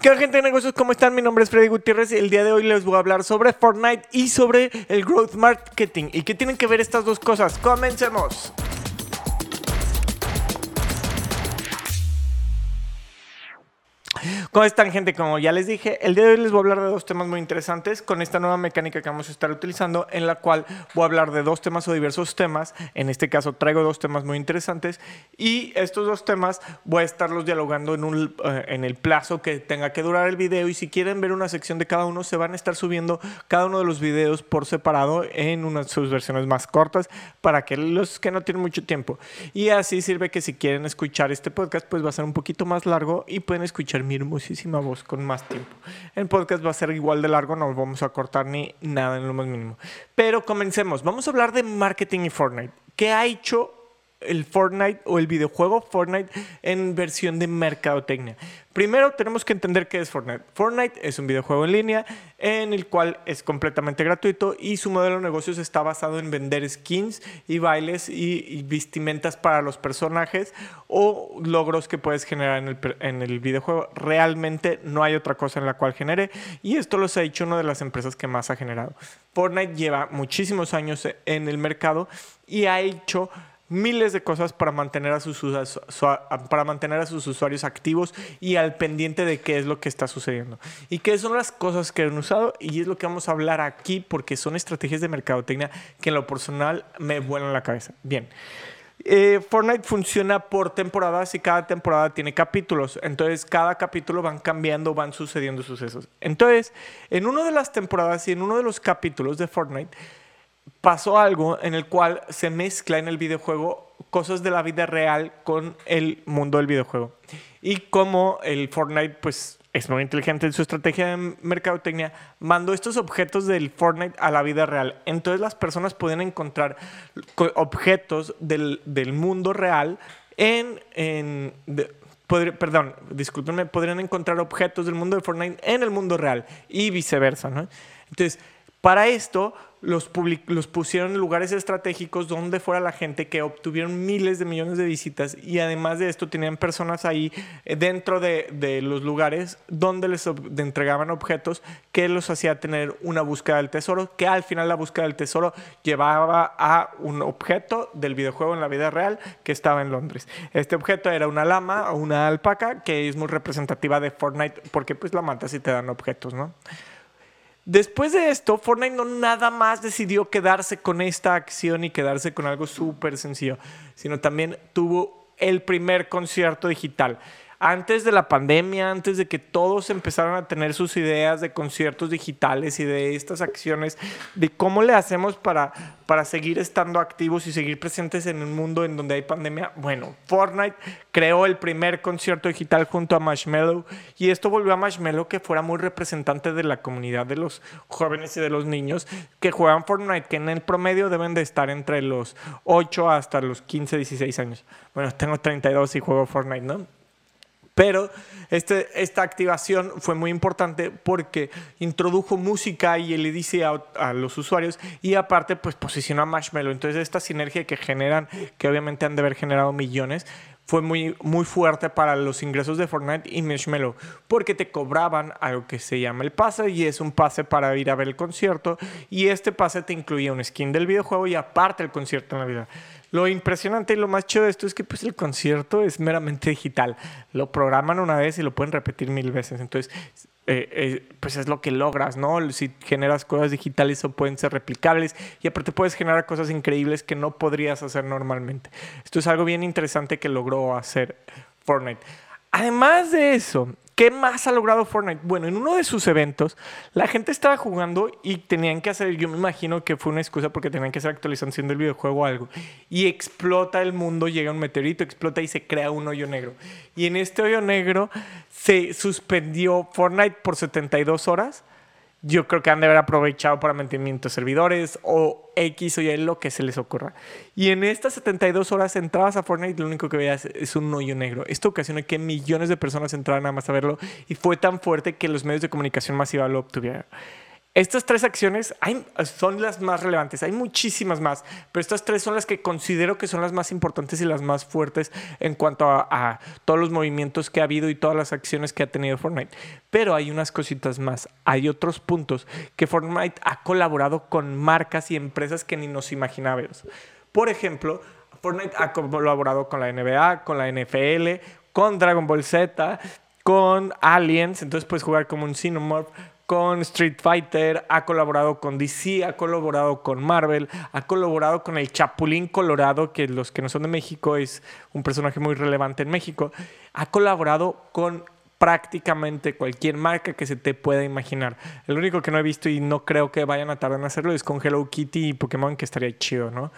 ¿Qué gente de negocios? ¿Cómo están? Mi nombre es Freddy Gutiérrez y el día de hoy les voy a hablar sobre Fortnite y sobre el growth marketing. ¿Y qué tienen que ver estas dos cosas? Comencemos. ¿Cómo están, gente? Como ya les dije, el día de hoy les voy a hablar de dos temas muy interesantes con esta nueva mecánica que vamos a estar utilizando, en la cual voy a hablar de dos temas o diversos temas. En este caso, traigo dos temas muy interesantes y estos dos temas voy a estarlos dialogando en, un, eh, en el plazo que tenga que durar el video. Y si quieren ver una sección de cada uno, se van a estar subiendo cada uno de los videos por separado en unas de sus versiones más cortas para que los que no tienen mucho tiempo. Y así sirve que si quieren escuchar este podcast, pues va a ser un poquito más largo y pueden escuchar mi hermosísima voz con más tiempo. El podcast va a ser igual de largo, no vamos a cortar ni nada en lo más mínimo. Pero comencemos. Vamos a hablar de marketing y Fortnite. ¿Qué ha hecho el Fortnite o el videojuego Fortnite en versión de mercadotecnia. Primero tenemos que entender qué es Fortnite. Fortnite es un videojuego en línea en el cual es completamente gratuito y su modelo de negocios está basado en vender skins y bailes y, vestimentas para los personajes o logros que puedes generar en el, en el videojuego. Realmente no hay otra cosa en la cual genere y esto los ha hecho una de las empresas que más ha generado. Fortnite lleva muchísimos años en el mercado y ha hecho miles de cosas para mantener a sus, para mantener a sus usuarios activos y al pendiente de qué es lo que está sucediendo. Y qué son las cosas que han usado y es lo que vamos a hablar aquí porque son estrategias de mercadotecnia que en lo personal me vuelan la cabeza. Bien. Eh, Fortnite funciona por temporadas y cada temporada tiene capítulos. Entonces, cada capítulo van cambiando, van sucediendo sucesos. Entonces, en una de las temporadas y en uno de los capítulos de Fortnite, pasó algo en el cual se mezcla en el videojuego cosas de la vida real con el mundo del videojuego. Y como el Fortnite, pues es muy inteligente en su estrategia de mercadotecnia, mandó estos objetos del Fortnite a la vida real. Entonces las personas pueden encontrar objetos del, mundo real en... en perdón, discúlpenme, podrían encontrar objetos del mundo de Fortnite en el mundo real y viceversa. Entonces, para esto, los, pusieron en lugares estratégicos donde fuera la gente que obtuvieron miles de millones de visitas y además de esto tenían personas ahí eh, dentro de, de los lugares donde les entregaban objetos que los hacía tener una búsqueda del tesoro, que al final la búsqueda del tesoro llevaba a un objeto del videojuego en la vida real que estaba en Londres. Este objeto era una lama o una alpaca que es muy representativa de Fortnite porque pues la matas y te dan objetos, ¿no? Después de esto, Fortnite no nada más decidió quedarse con esta acción y quedarse con algo súper sencillo, sino también tuvo el primer concierto digital antes de la pandemia, antes de que todos empezaran a tener sus ideas de conciertos digitales y de estas acciones, de cómo le hacemos para, para seguir estando activos y seguir presentes en un mundo en donde hay pandemia, bueno, Fortnite creó el primer concierto digital junto a Marshmello y esto volvió a Marshmello que fuera muy representante de la comunidad de los jóvenes y de los niños que juegan Fortnite, que en el promedio deben de estar entre los 8 hasta los 15, 16 años. Bueno, tengo 32 y juego Fortnite, ¿no? Pero este, esta activación fue muy importante porque introdujo música y le dice a, los usuarios y aparte pues posicionó a Marshmallow. Entonces esta sinergia que generan, que obviamente han de haber generado millones, fue muy, muy fuerte para los ingresos de Fortnite y Marshmallow porque te cobraban algo que se llama el pase y es un pase para ir a ver el concierto y este pase te incluía un skin del videojuego y aparte el concierto en la vida. Lo impresionante y lo más chido de esto es que pues el concierto es meramente digital. Lo programan una vez y lo pueden repetir mil veces. Entonces, eh, eh, pues es lo que logras, ¿no? Si generas cosas digitales o pueden ser replicables y aparte puedes generar cosas increíbles que no podrías hacer normalmente. Esto es algo bien interesante que logró hacer Fortnite. Además de eso, ¿Qué más ha logrado Fortnite? Bueno, en uno de sus eventos, la gente estaba jugando y tenían que hacer, yo me imagino que fue una excusa porque tenían que hacer actualización del videojuego o algo. Y explota el mundo, llega un meteorito, explota y se crea un hoyo negro. Y en este hoyo negro se suspendió Fortnite por 72 horas yo creo que han de haber aprovechado para mantenimiento de servidores o X o Y lo que se les ocurra. Y en estas 72 horas entrabas a Fortnite y lo único que veías es un hoyo negro. Esto ocasionó que millones de personas entraran nada más a verlo y fue tan fuerte que los medios de comunicación masiva lo obtuvieron. Estas tres acciones son las más relevantes. Hay muchísimas más, pero estas tres son las que considero que son las más importantes y las más fuertes en cuanto a, a todos los movimientos que ha habido y todas las acciones que ha tenido Fortnite. Pero hay unas cositas más. Hay otros puntos que Fortnite ha colaborado con marcas y empresas que ni nos imaginábamos. Por ejemplo, Fortnite ha colaborado con la NBA, con la NFL, con Dragon Ball Z, con Aliens, entonces puedes jugar como un Xenomorph, con Street Fighter, ha colaborado con DC, ha colaborado con Marvel, ha colaborado con el Chapulín Colorado, que los que no son de México es un personaje muy relevante en México, ha colaborado con prácticamente cualquier marca que se te pueda imaginar. El único que no he visto y no creo que vayan a tardar en hacerlo es con Hello Kitty y Pokémon, que estaría chido, ¿no?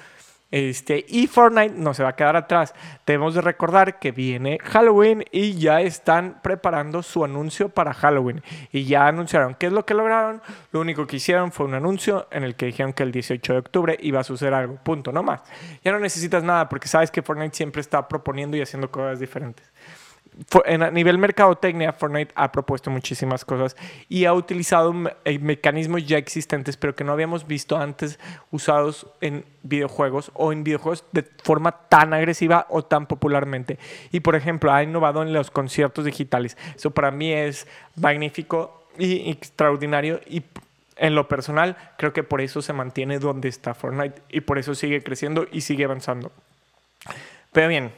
Este, y Fortnite no se va a quedar atrás. Debemos de recordar que viene Halloween y ya están preparando su anuncio para Halloween. Y ya anunciaron qué es lo que lograron. Lo único que hicieron fue un anuncio en el que dijeron que el 18 de octubre iba a suceder algo. Punto, no más. Ya no necesitas nada porque sabes que Fortnite siempre está proponiendo y haciendo cosas diferentes a nivel mercadotecnia, Fortnite ha propuesto muchísimas cosas y ha utilizado eh, mecanismos ya existentes, pero que no habíamos visto antes usados en videojuegos o en videojuegos de forma tan agresiva o tan popularmente. Y por ejemplo, ha innovado en los conciertos digitales. Eso para mí es magnífico y extraordinario y en lo personal creo que por eso se mantiene donde está Fortnite y por eso sigue creciendo y sigue avanzando. Pero bien,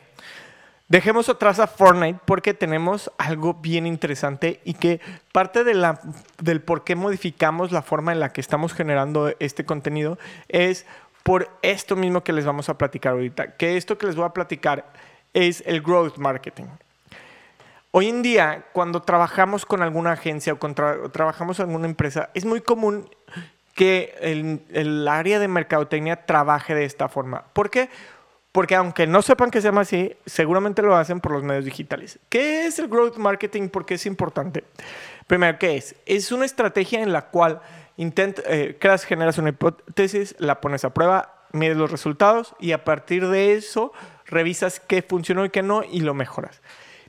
Dejemos atrás a Fortnite porque tenemos algo bien interesante y que parte del por qué modificamos la forma en la que estamos generando este contenido es por esto mismo que les vamos a platicar ahorita. Que esto que les voy a platicar es el growth marketing. Hoy en día, cuando trabajamos con alguna agencia o trabajamos en alguna empresa, es muy común que el área de mercadotecnia trabaje de esta forma. ¿Por qué? Porque aunque no sepan que se llama así, seguramente lo hacen por los medios digitales. ¿Qué es el growth marketing? ¿Por qué es importante? Primero, ¿qué es? Es una estrategia en la cual eh, creas, generas una hipótesis, la pones a prueba, mides los resultados y a partir de eso revisas qué funcionó y qué no y lo mejoras.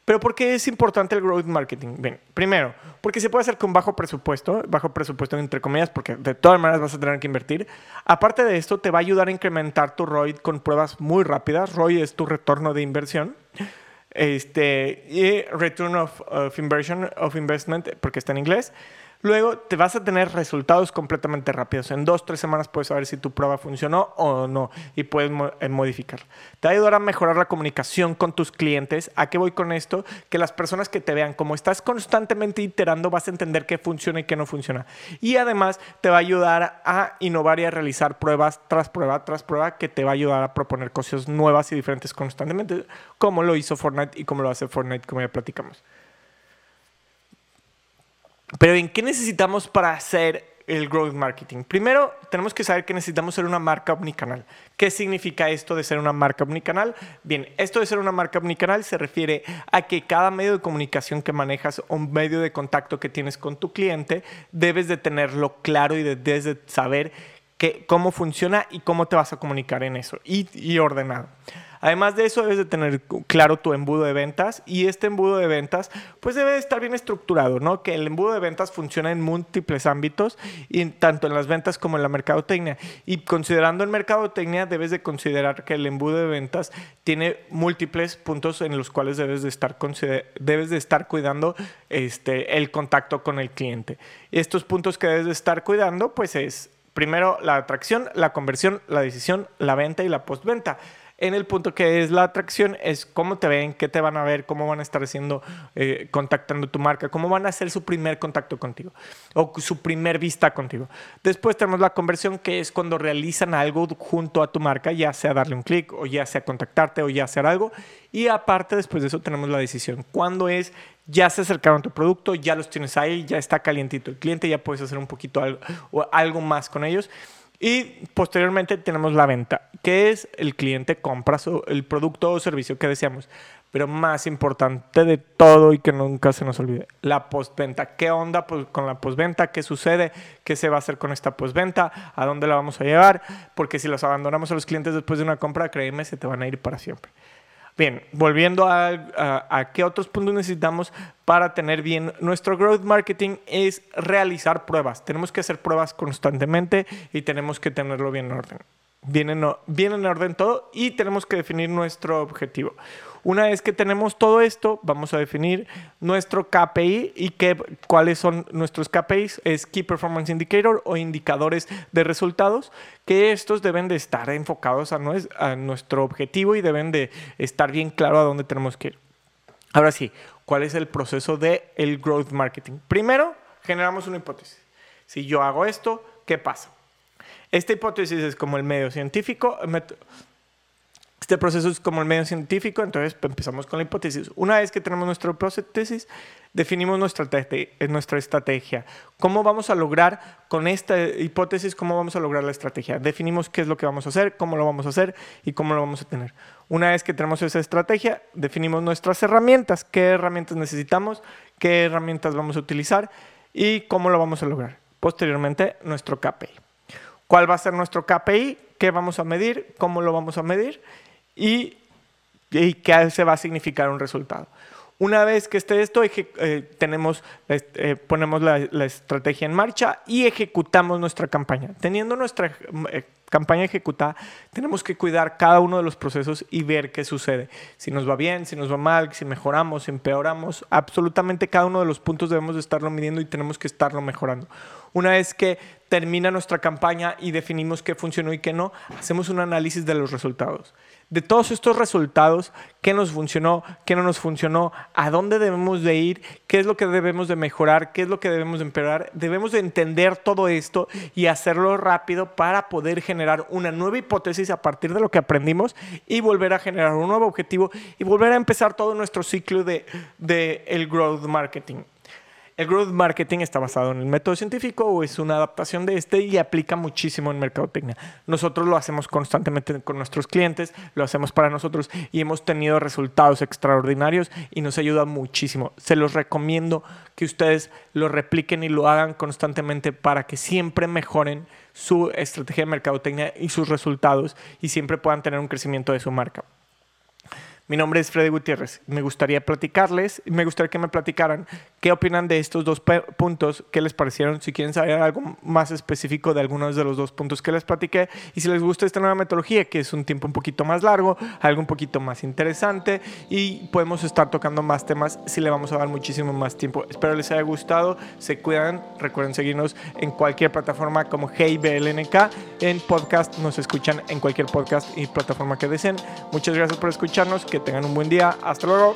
Pero ¿por qué es importante el growth marketing? Bien, primero, porque se puede hacer con bajo presupuesto, bajo presupuesto entre comillas, porque de todas maneras vas a tener que invertir. Aparte de esto, te va a ayudar a incrementar tu ROI con pruebas muy rápidas. ROI es tu retorno de inversión. Este, y Return of, of Inversion, of Investment, porque está en inglés. Luego te vas a tener resultados completamente rápidos. En dos, tres semanas puedes saber si tu prueba funcionó o no y puedes eh, modificar. Te va a ayudar a mejorar la comunicación con tus clientes. ¿A qué voy con esto? Que las personas que te vean, como estás constantemente iterando, vas a entender qué funciona y qué no funciona. Y además te va a ayudar a innovar y a realizar pruebas tras prueba tras prueba que te va a ayudar a proponer cosas nuevas y diferentes constantemente, como lo hizo Fortnite y como lo hace Fortnite, como ya platicamos. Pero ¿en qué necesitamos para hacer el growth marketing? Primero, tenemos que saber que necesitamos ser una marca omnicanal. ¿Qué significa esto de ser una marca omnicanal? Bien, esto de ser una marca omnicanal se refiere a que cada medio de comunicación que manejas o medio de contacto que tienes con tu cliente, debes de tenerlo claro y debes de saber cómo funciona y cómo te vas a comunicar en eso y, ordenado. Además de eso, debes de tener claro tu embudo de ventas y este embudo de ventas pues debe estar bien estructurado, ¿no? Que el embudo de ventas funciona en múltiples ámbitos, tanto en las ventas como en la mercadotecnia. Y considerando en mercadotecnia, debes de considerar que el embudo de ventas tiene múltiples puntos en los cuales debes de estar, debes de estar cuidando este, el contacto con el cliente. Estos puntos que debes de estar cuidando pues es primero la atracción, la conversión, la decisión, la venta y la postventa en el punto que es la atracción, es cómo te ven, qué te van a ver, cómo van a estar haciendo, eh, contactando tu marca, cómo van a hacer su primer contacto contigo o su primer vista contigo. Después tenemos la conversión, que es cuando realizan algo junto a tu marca, ya sea darle un clic o ya sea contactarte o ya hacer algo. Y aparte, después de eso, tenemos la decisión. Cuando es ya se acercaron a tu producto, ya los tienes ahí, ya está calientito el cliente, ya puedes hacer un poquito algo, o algo más con ellos. Y posteriormente tenemos la venta, que es el cliente compra el producto o servicio que deseamos. Pero más importante de todo y que nunca se nos olvide, la postventa. ¿Qué onda pues, con la postventa? ¿Qué sucede? ¿Qué se va a hacer con esta postventa? ¿A dónde la vamos a llevar? Porque si los abandonamos a los clientes después de una compra, créeme, se te van a ir para siempre. Bien, volviendo a, qué otros puntos necesitamos para tener bien nuestro growth marketing es realizar pruebas. Tenemos que hacer pruebas constantemente y tenemos que tenerlo bien en orden. Bien en, en orden todo y tenemos que definir nuestro objetivo. Una vez que tenemos todo esto, vamos a definir nuestro KPI y qué, cuáles son nuestros KPIs. Es Key Performance Indicator o indicadores de resultados, que estos deben de estar enfocados a, nuestro objetivo y deben de estar bien claro a dónde tenemos que ir. Ahora sí, ¿cuál es el proceso de el growth marketing? Primero, generamos una hipótesis. Si yo hago esto, ¿qué pasa? Esta hipótesis es como el medio científico, este proceso es como el medio científico, entonces empezamos con la hipótesis. Una vez que tenemos nuestra hipótesis, definimos nuestra, nuestra estrategia. ¿Cómo vamos a lograr con esta hipótesis, cómo vamos a lograr la estrategia? Definimos qué es lo que vamos a hacer, cómo lo vamos a hacer y cómo lo vamos a tener. Una vez que tenemos esa estrategia, definimos nuestras herramientas, qué herramientas necesitamos, qué herramientas vamos a utilizar y cómo lo vamos a lograr. Posteriormente, nuestro KPI. ¿Cuál va a ser nuestro KPI? ¿Qué vamos a medir? ¿Cómo lo vamos a medir? y, qué se va a significar un resultado. Una vez que esté esto, eh, tenemos, eh, ponemos la, estrategia en marcha y ejecutamos nuestra campaña. Teniendo nuestra eh, campaña ejecutada, tenemos que cuidar cada uno de los procesos y ver qué sucede. Si nos va bien, si nos va mal, si mejoramos, si empeoramos. Absolutamente cada uno de los puntos debemos de estarlo midiendo y tenemos que estarlo mejorando. Una vez que termina nuestra campaña y definimos qué funcionó y qué no, hacemos un análisis de los resultados de todos estos resultados, qué nos funcionó, qué no nos funcionó, a dónde debemos de ir, qué es lo que debemos de mejorar, qué es lo que debemos de empeorar. Debemos de entender todo esto y hacerlo rápido para poder generar una nueva hipótesis a partir de lo que aprendimos y volver a generar un nuevo objetivo y volver a empezar todo nuestro ciclo de, de el growth marketing. El growth marketing está basado en el método científico o es una adaptación de este y aplica muchísimo en mercadotecnia. Nosotros lo hacemos constantemente con nuestros clientes, lo hacemos para nosotros y hemos tenido resultados extraordinarios y nos ayuda muchísimo. Se los recomiendo que ustedes lo repliquen y lo hagan constantemente para que siempre mejoren su estrategia de mercadotecnia y sus resultados y siempre puedan tener un crecimiento de su marca. Mi nombre es Freddy Gutiérrez. Me gustaría platicarles, me gustaría que me platicaran qué opinan de estos dos puntos, qué les parecieron, si quieren saber algo más específico de algunos de los dos puntos que les platiqué y si les gusta esta nueva metodología, que es un tiempo un poquito más largo, algo un poquito más interesante y podemos estar tocando más temas si le vamos a dar muchísimo más tiempo. Espero les haya gustado, se cuidan, recuerden seguirnos en cualquier plataforma como HeyBLNK, en podcast, nos escuchan en cualquier podcast y plataforma que deseen. Muchas gracias por escucharnos que tengan un buen día. Hasta luego.